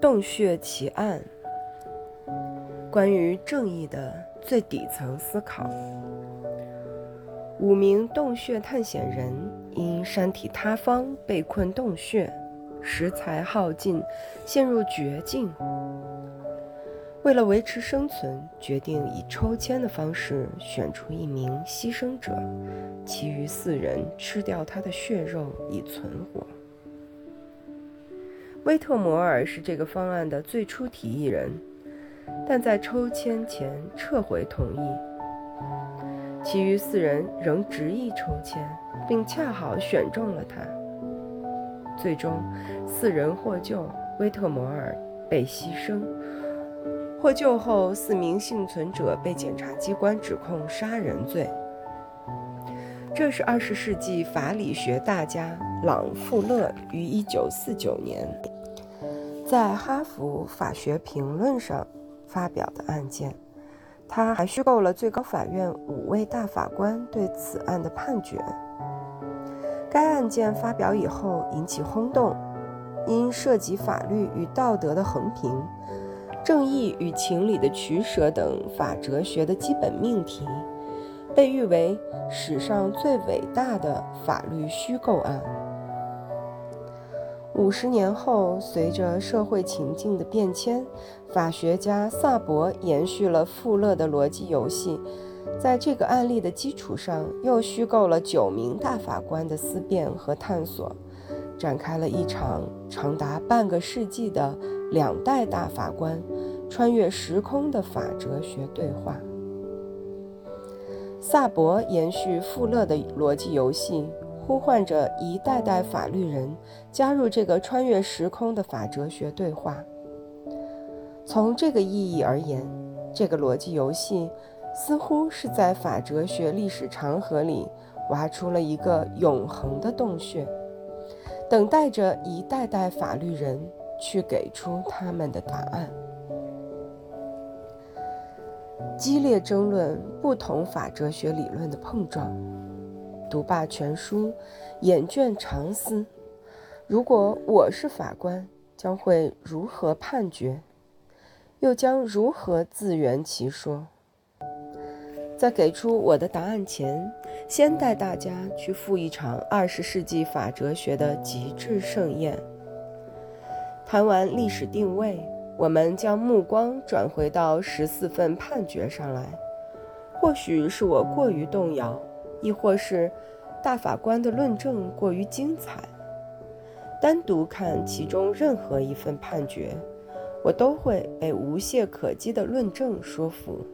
洞穴奇案，关于正义的最底层思考。五名洞穴探险人因山体塌方被困洞穴，食材耗尽，陷入绝境。为了维持生存，决定以抽签的方式选出一名牺牲者，其余四人吃掉他的血肉以存活。威特摩尔是这个方案的最初提议人，但在抽签前撤回同意。其余四人仍执意抽签，并恰好选中了他。最终，四人获救，威特摩尔被牺牲。获救后，四名幸存者被检察机关指控杀人罪。这是二十世纪法理学大家朗·富勒于一九四九年在《哈佛法学评论》上发表的案件。他还虚构了最高法院五位大法官对此案的判决。该案件发表以后引起轰动，因涉及法律与道德的横平。正义与情理的取舍等法哲学的基本命题，被誉为史上最伟大的法律虚构案。五十年后，随着社会情境的变迁，法学家萨博延续了富勒的逻辑游戏，在这个案例的基础上，又虚构了九名大法官的思辨和探索，展开了一场长达半个世纪的。两代大法官穿越时空的法哲学对话。萨博延续富勒的逻辑游戏，呼唤着一代代法律人加入这个穿越时空的法哲学对话。从这个意义而言，这个逻辑游戏似乎是在法哲学历史长河里挖出了一个永恒的洞穴，等待着一代代法律人。去给出他们的答案。激烈争论，不同法哲学理论的碰撞。读罢全书，眼倦长思：如果我是法官，将会如何判决？又将如何自圆其说？在给出我的答案前，先带大家去赴一场二十世纪法哲学的极致盛宴。谈完历史定位，我们将目光转回到十四份判决上来。或许是我过于动摇，亦或是大法官的论证过于精彩。单独看其中任何一份判决，我都会被无懈可击的论证说服。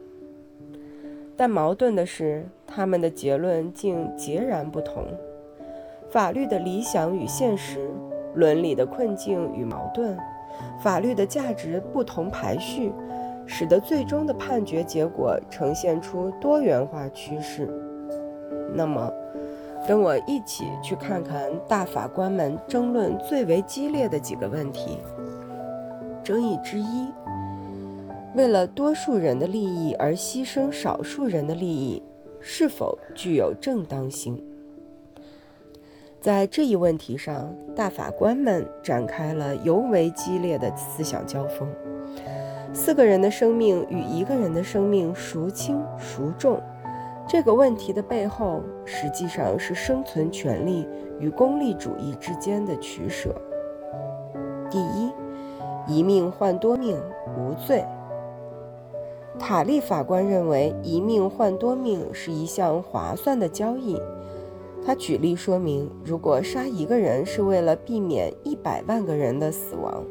但矛盾的是，他们的结论竟截然不同。法律的理想与现实。伦理的困境与矛盾，法律的价值不同排序，使得最终的判决结果呈现出多元化趋势。那么，跟我一起去看看大法官们争论最为激烈的几个问题。争议之一：为了多数人的利益而牺牲少数人的利益，是否具有正当性？在这一问题上，大法官们展开了尤为激烈的思想交锋。四个人的生命与一个人的生命孰轻孰重？这个问题的背后，实际上是生存权利与功利主义之间的取舍。第一，一命换多命无罪。塔利法官认为，一命换多命是一项划算的交易。他举例说明，如果杀一个人是为了避免一百万个人的死亡，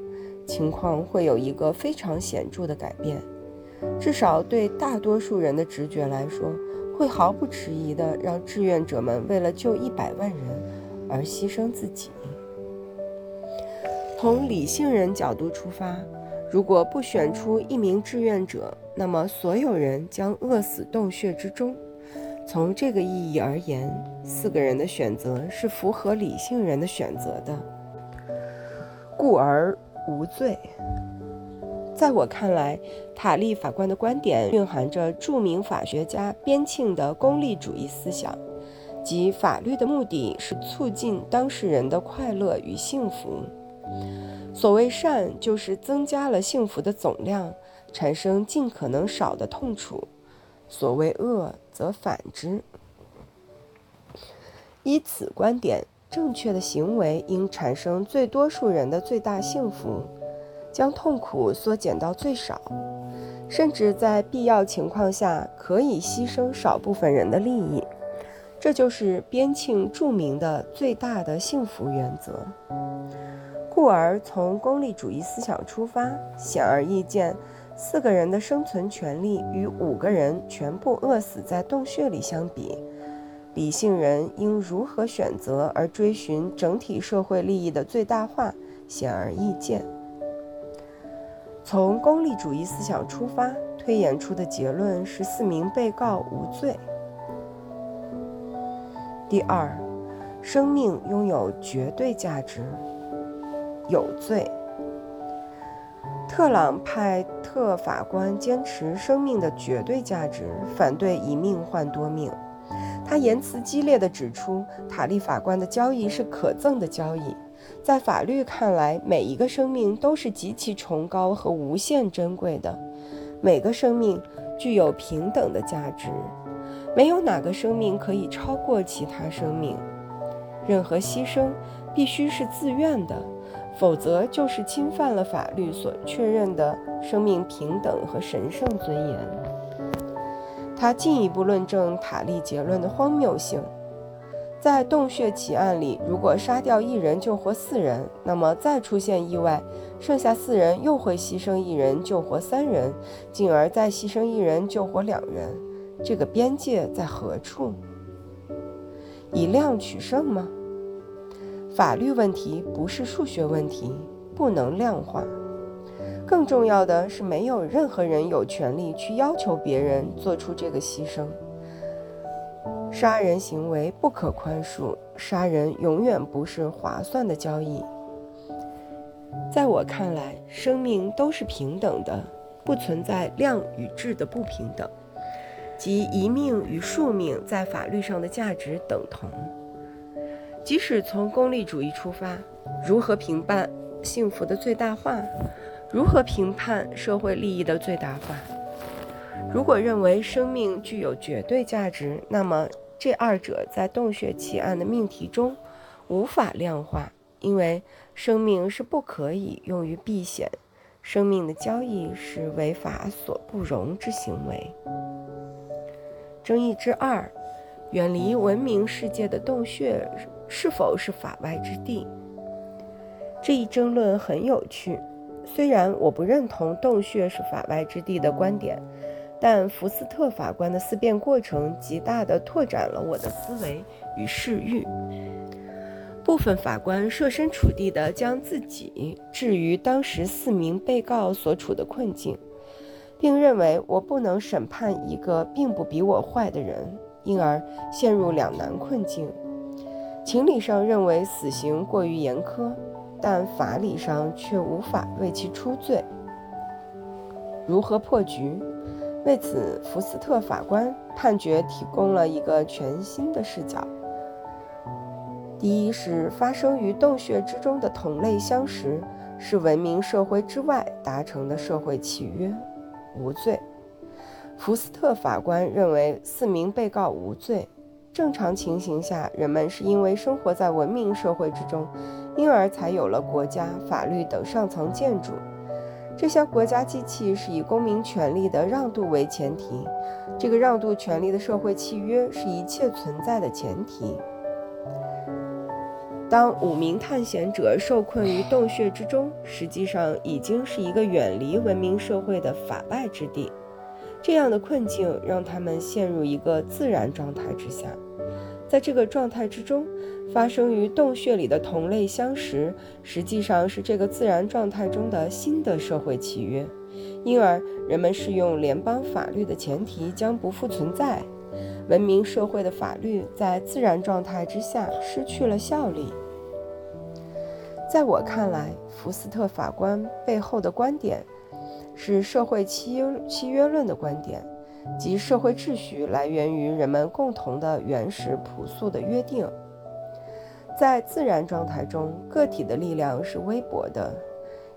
情况会有一个非常显著的改变。至少对大多数人的直觉来说，会毫不迟疑地让志愿者们为了救一百万人而牺牲自己。从理性人角度出发，如果不选出一名志愿者，那么所有人将饿死洞穴之中。从这个意义而言，四个人的选择是符合理性人的选择的，故而无罪。在我看来，塔利法官的观点蕴含着著名法学家边沁的功利主义思想，即法律的目的是促进当事人的快乐与幸福。所谓善，就是增加了幸福的总量，产生尽可能少的痛楚；所谓恶，则反之。依此观点，正确的行为应产生最多数人的最大幸福，将痛苦缩减到最少，甚至在必要情况下可以牺牲少部分人的利益。这就是边沁著名的最大的幸福原则。故而，从功利主义思想出发，显而易见，四个人的生存权利与五个人全部饿死在洞穴里相比，理性人应如何选择而追寻整体社会利益的最大化，显而易见。从功利主义思想出发，推演出的结论是四名被告无罪。第二，生命拥有绝对价值，有罪。特朗派特法官坚持生命的绝对价值，反对一命换多命。他言辞激烈地指出，塔利法官的交易是可憎的交易。在法律看来，每一个生命都是极其崇高和无限珍贵的，每个生命具有平等的价值。没有哪个生命可以超过其他生命，任何牺牲必须是自愿的，否则就是侵犯了法律所确认的生命平等和神圣尊严。他进一步论证塔利结论的荒谬性。在洞穴奇案里，如果杀掉一人救活四人，那么再出现意外，剩下四人又会牺牲一人救活三人，进而再牺牲一人救活两人。这个边界在何处？以量取胜吗？法律问题不是数学问题，不能量化。更重要的是，没有任何人有权利去要求别人做出这个牺牲。杀人行为不可宽恕，杀人永远不是划算的交易。在我看来，生命都是平等的，不存在量与质的不平等。即一命与数命在法律上的价值等同。即使从功利主义出发，如何评判幸福的最大化？如何评判社会利益的最大化？如果认为生命具有绝对价值，那么这二者在洞穴奇案的命题中无法量化，因为生命是不可以用于避险，生命的交易是违法所不容之行为。争议之二：远离文明世界的洞穴是否是法外之地？这一争论很有趣。虽然我不认同洞穴是法外之地的观点，但福斯特法官的思辨过程极大地拓展了我的思维与视域。部分法官设身处地地将自己置于当时四名被告所处的困境。并认为我不能审判一个并不比我坏的人，因而陷入两难困境。情理上认为死刑过于严苛，但法理上却无法为其出罪。如何破局？为此，福斯特法官判决提供了一个全新的视角：第一是发生于洞穴之中的同类相识，是文明社会之外达成的社会契约。无罪。福斯特法官认为四名被告无罪。正常情形下，人们是因为生活在文明社会之中，因而才有了国家、法律等上层建筑。这些国家机器是以公民权利的让渡为前提。这个让渡权利的社会契约是一切存在的前提。当五名探险者受困于洞穴之中，实际上已经是一个远离文明社会的法外之地。这样的困境让他们陷入一个自然状态之下。在这个状态之中，发生于洞穴里的同类相识，实际上是这个自然状态中的新的社会契约。因而，人们适用联邦法律的前提将不复存在。文明社会的法律在自然状态之下失去了效力。在我看来，福斯特法官背后的观点是社会契约契约论的观点，即社会秩序来源于人们共同的原始朴素的约定。在自然状态中，个体的力量是微薄的，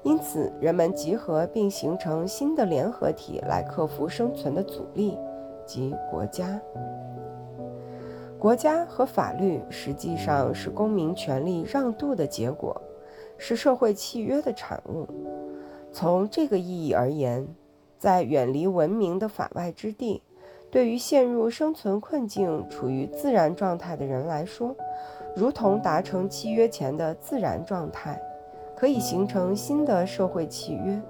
因此人们集合并形成新的联合体来克服生存的阻力，即国家。国家和法律实际上是公民权利让渡的结果，是社会契约的产物。从这个意义而言，在远离文明的法外之地，对于陷入生存困境、处于自然状态的人来说，如同达成契约前的自然状态，可以形成新的社会契约。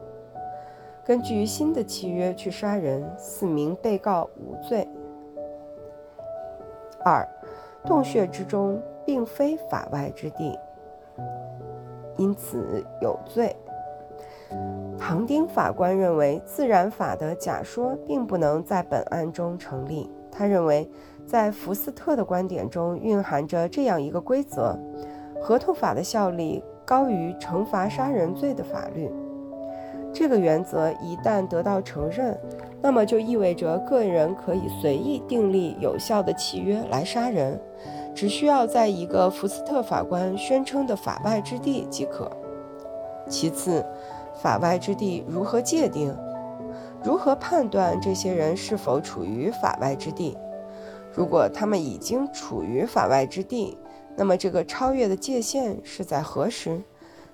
根据新的契约去杀人，四名被告无罪。二，洞穴之中并非法外之地，因此有罪。唐丁法官认为，自然法的假说并不能在本案中成立。他认为，在福斯特的观点中蕴含着这样一个规则：合同法的效力高于惩罚杀人罪的法律。这个原则一旦得到承认，那么就意味着个人可以随意订立有效的契约来杀人，只需要在一个福斯特法官宣称的法外之地即可。其次，法外之地如何界定？如何判断这些人是否处于法外之地？如果他们已经处于法外之地，那么这个超越的界限是在何时？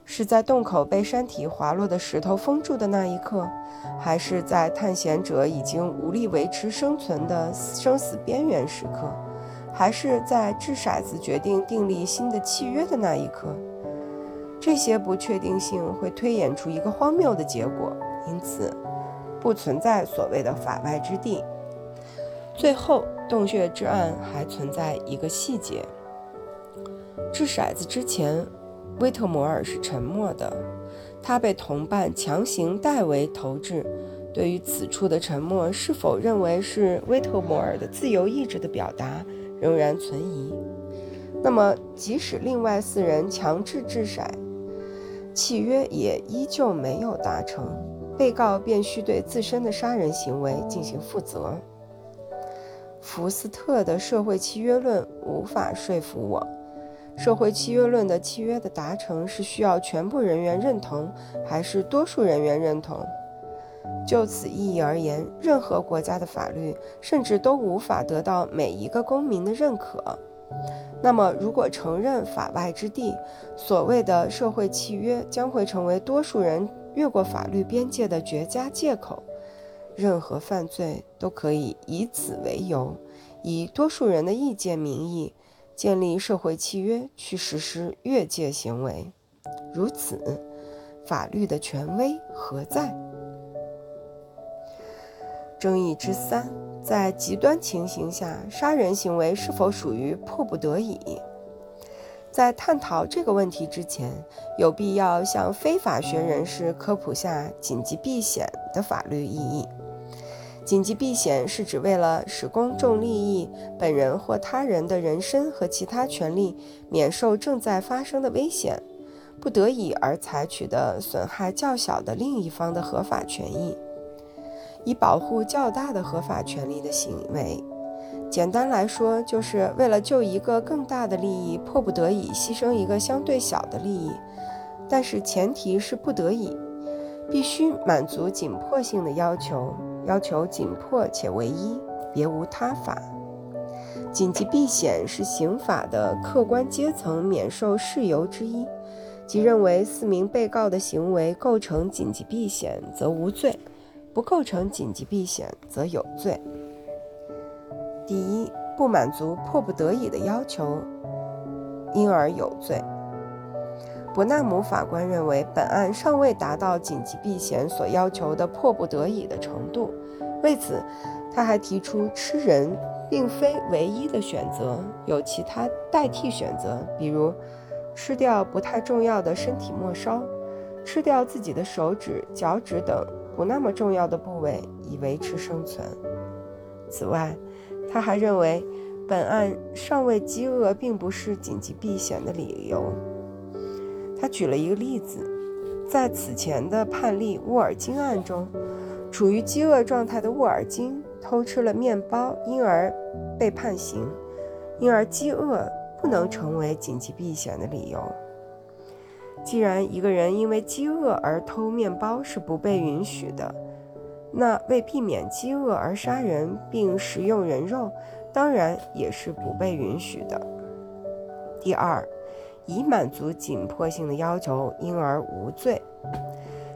是在洞口被山体滑落的石头封住的那一刻，还是在探险者已经无力维持生存的生死边缘时刻，还是在掷骰子决定订立新的契约的那一刻？这些不确定性会推演出一个荒谬的结果，因此不存在所谓的法外之地。最后，洞穴之案还存在一个细节：掷骰子之前。威特摩尔是沉默的，他被同伴强行代为投掷。对于此处的沉默是否认为是威特摩尔的自由意志的表达，仍然存疑。那么，即使另外四人强制掷骰，契约也依旧没有达成，被告便需对自身的杀人行为进行负责。福斯特的社会契约论无法说服我。社会契约论的契约的达成是需要全部人员认同，还是多数人员认同？就此意义而言，任何国家的法律甚至都无法得到每一个公民的认可。那么，如果承认法外之地，所谓的社会契约将会成为多数人越过法律边界的绝佳借口。任何犯罪都可以以此为由，以多数人的意见名义。建立社会契约去实施越界行为，如此，法律的权威何在？争议之三，在极端情形下，杀人行为是否属于迫不得已？在探讨这个问题之前，有必要向非法学人士科普下紧急避险的法律意义。紧急避险是指为了使公众利益、本人或他人的人身和其他权利免受正在发生的危险，不得已而采取的损害较小的另一方的合法权益，以保护较大的合法权利的行为。简单来说，就是为了救一个更大的利益，迫不得已牺牲一个相对小的利益，但是前提是不得已，必须满足紧迫性的要求。要求紧迫且唯一，别无他法。紧急避险是刑法的客观阶层免受事由之一，即认为四名被告的行为构成紧急避险，则无罪；不构成紧急避险，则有罪。第一，不满足迫不得已的要求，因而有罪。伯纳姆法官认为，本案尚未达到紧急避险所要求的迫不得已的程度。为此，他还提出，吃人并非唯一的选择，有其他代替选择，比如吃掉不太重要的身体末梢，吃掉自己的手指、脚趾等不那么重要的部位，以维持生存。此外，他还认为，本案尚未饥饿并不是紧急避险的理由。他举了一个例子，在此前的判例沃尔金案中，处于饥饿状态的沃尔金偷吃了面包，因而被判刑。因而饥饿不能成为紧急避险的理由。既然一个人因为饥饿而偷面包是不被允许的，那为避免饥饿而杀人并食用人肉，当然也是不被允许的。第二，以满足紧迫性的要求，因而无罪。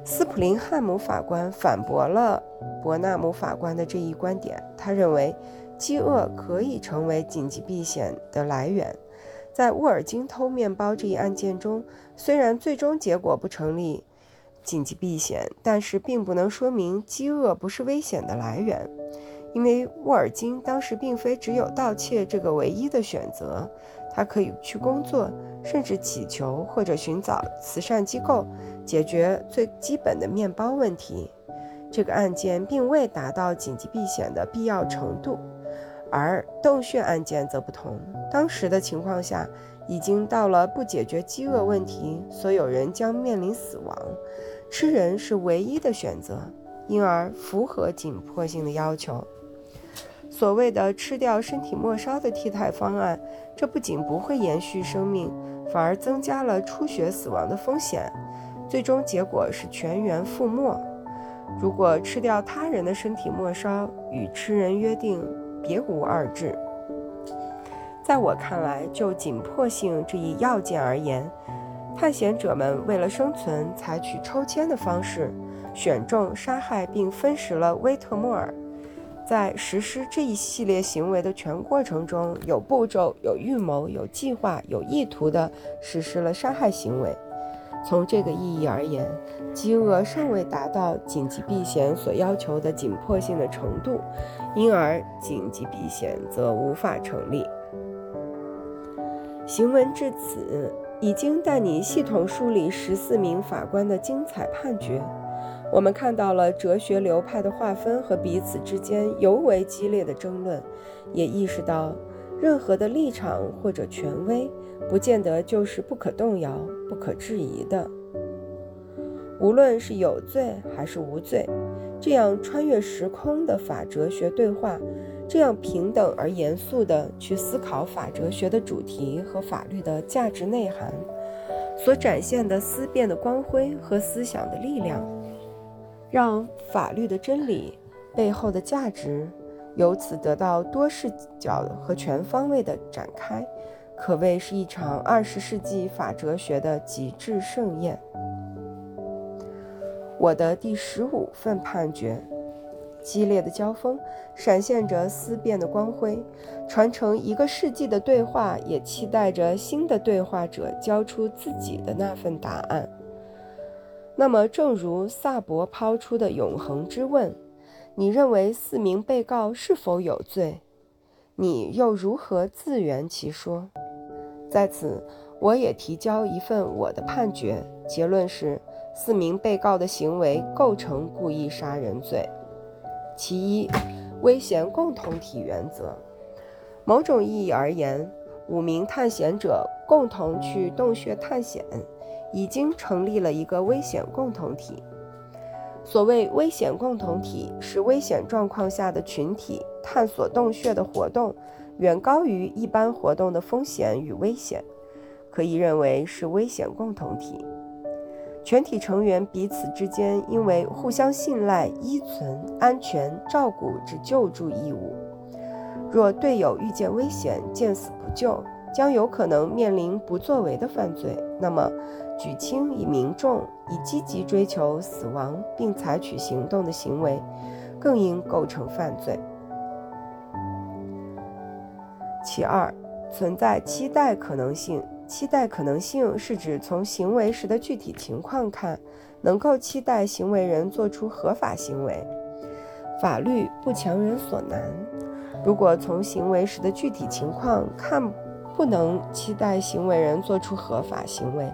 斯普林汉姆法官反驳了伯纳姆法官的这一观点，他认为饥饿可以成为紧急避险的来源。在沃尔金偷面包这一案件中，虽然最终结果不成立紧急避险，但是并不能说明饥饿不是危险的来源，因为沃尔金当时并非只有盗窃这个唯一的选择，他可以去工作，甚至乞求或者寻找慈善机构解决最基本的面包问题。这个案件并未达到紧急避险的必要程度。而洞穴案件则不同，当时的情况下，已经到了不解决饥饿问题，所有人将面临死亡，吃人是唯一的选择，因而符合紧迫性的要求。所谓的吃掉身体末梢的替代方案，这不仅不会延续生命，反而增加了出血死亡的风险，最终结果是全员覆没。如果吃掉他人的身体末梢，与吃人约定。别无二致。在我看来，就紧迫性这一要件而言，探险者们为了生存，采取抽签的方式，选中、杀害并分食了威特莫尔。在实施这一系列行为的全过程中，有步骤、有预谋、有计划、有意图地实施了杀害行为。从这个意义而言，饥饿尚未达到紧急避险所要求的紧迫性的程度，因而紧急避险则无法成立。行文至此，已经带你系统梳理十四名法官的精彩判决。我们看到了哲学流派的划分和彼此之间尤为激烈的争论，也意识到任何的立场或者权威。不见得就是不可动摇、不可质疑的。无论是有罪还是无罪，这样穿越时空的法哲学对话，这样平等而严肃地去思考法哲学的主题和法律的价值内涵，所展现的思辨的光辉和思想的力量，让法律的真理背后的价值由此得到多视角和全方位的展开。可谓是一场二十世纪法哲学的极致盛宴。我的第十五份判决，激烈的交锋，闪现着思辨的光辉，传承一个世纪的对话，也期待着新的对话者交出自己的那份答案。那么，正如萨博抛出的永恒之问：你认为四名被告是否有罪？你又如何自圆其说？在此，我也提交一份我的判决，结论是四名被告的行为构成故意杀人罪。其一，危险共同体原则。某种意义而言，五名探险者共同去洞穴探险，已经成立了一个危险共同体。所谓危险共同体，是危险状况下的群体探索洞穴的活动。远高于一般活动的风险与危险，可以认为是危险共同体。全体成员彼此之间因为互相信赖，依存安全照顾之救助义务。若队友遇见危险见死不救，将有可能面临不作为的犯罪。那么，举轻以明重以积极追求死亡并采取行动的行为，更应构成犯罪。其二，存在期待可能性。期待可能性是指从行为时的具体情况看，能够期待行为人做出合法行为。法律不强人所难。如果从行为时的具体情况看，不能期待行为人做出合法行为，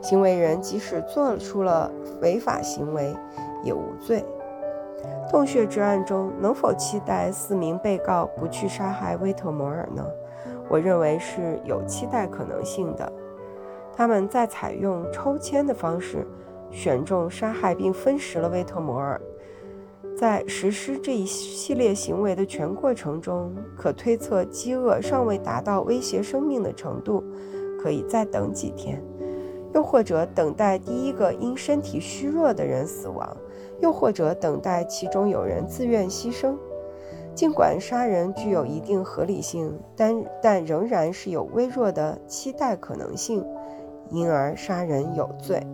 行为人即使做出了违法行为，也无罪。洞穴之案中，能否期待四名被告不去杀害威特摩尔呢？我认为是有期待可能性的。他们在采用抽签的方式选中、杀害并分食了威特摩尔。在实施这一系列行为的全过程中，可推测饥饿尚未达到威胁生命的程度，可以再等几天。又或者等待第一个因身体虚弱的人死亡，又或者等待其中有人自愿牺牲。尽管杀人具有一定合理性，但但仍然是有微弱的期待可能性，因而杀人有罪。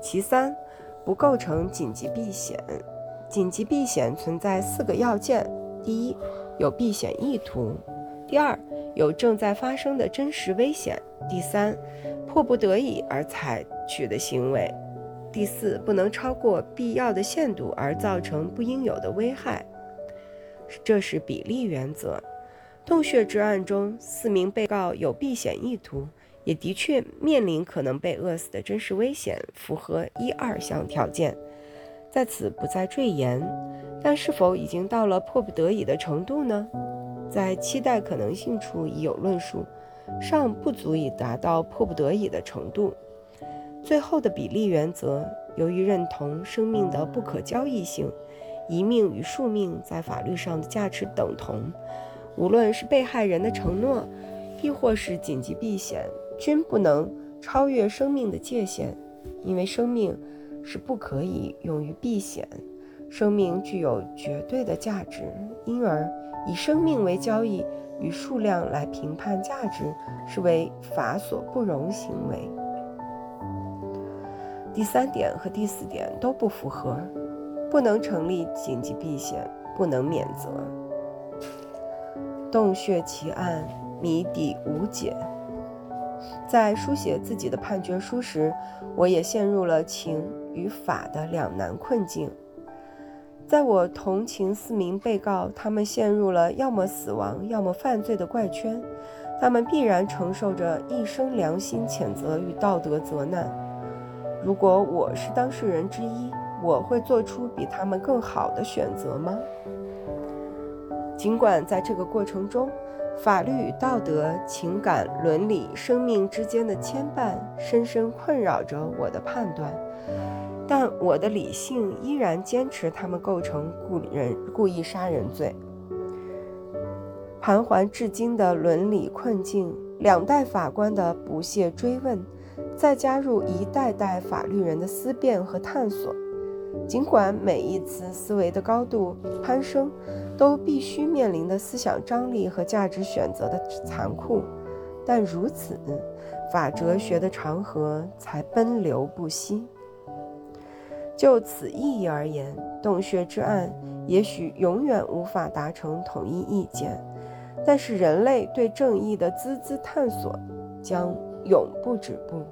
其三，不构成紧急避险。紧急避险存在四个要件：第一，有避险意图；第二，有正在发生的真实危险；第三，迫不得已而采取的行为；第四，不能超过必要的限度而造成不应有的危害。这是比例原则。洞穴之案中，四名被告有避险意图。也的确面临可能被饿死的真实危险，符合一二项条件，在此不再赘言。但是否已经到了迫不得已的程度呢？在期待可能性处已有论述，尚不足以达到迫不得已的程度。最后的比例原则，由于认同生命的不可交易性，一命与数命在法律上的价值等同，无论是被害人的承诺，亦或是紧急避险。均不能超越生命的界限，因为生命是不可以用于避险。生命具有绝对的价值，因而以生命为交易与数量来评判价值，是为法所不容行为。第三点和第四点都不符合，不能成立紧急避险，不能免责。洞穴奇案谜底无解。在书写自己的判决书时，我也陷入了情与法的两难困境。在我同情四名被告，他们陷入了要么死亡，要么犯罪的怪圈，他们必然承受着一生良心谴责与道德责难。如果我是当事人之一，我会做出比他们更好的选择吗？尽管在这个过程中，法律与道德、情感、伦理、生命之间的牵绊，深深困扰着我的判断，但我的理性依然坚持他们构成故人故意杀人罪。盘桓至今的伦理困境，两代法官的不懈追问，再加入一代代法律人的思辨和探索。尽管每一次思维的高度攀升，都必须面临的思想张力和价值选择的残酷，但如此，法哲学的长河才奔流不息。就此意义而言，洞穴之案也许永远无法达成统一意见，但是人类对正义的孜孜探索将永不止步。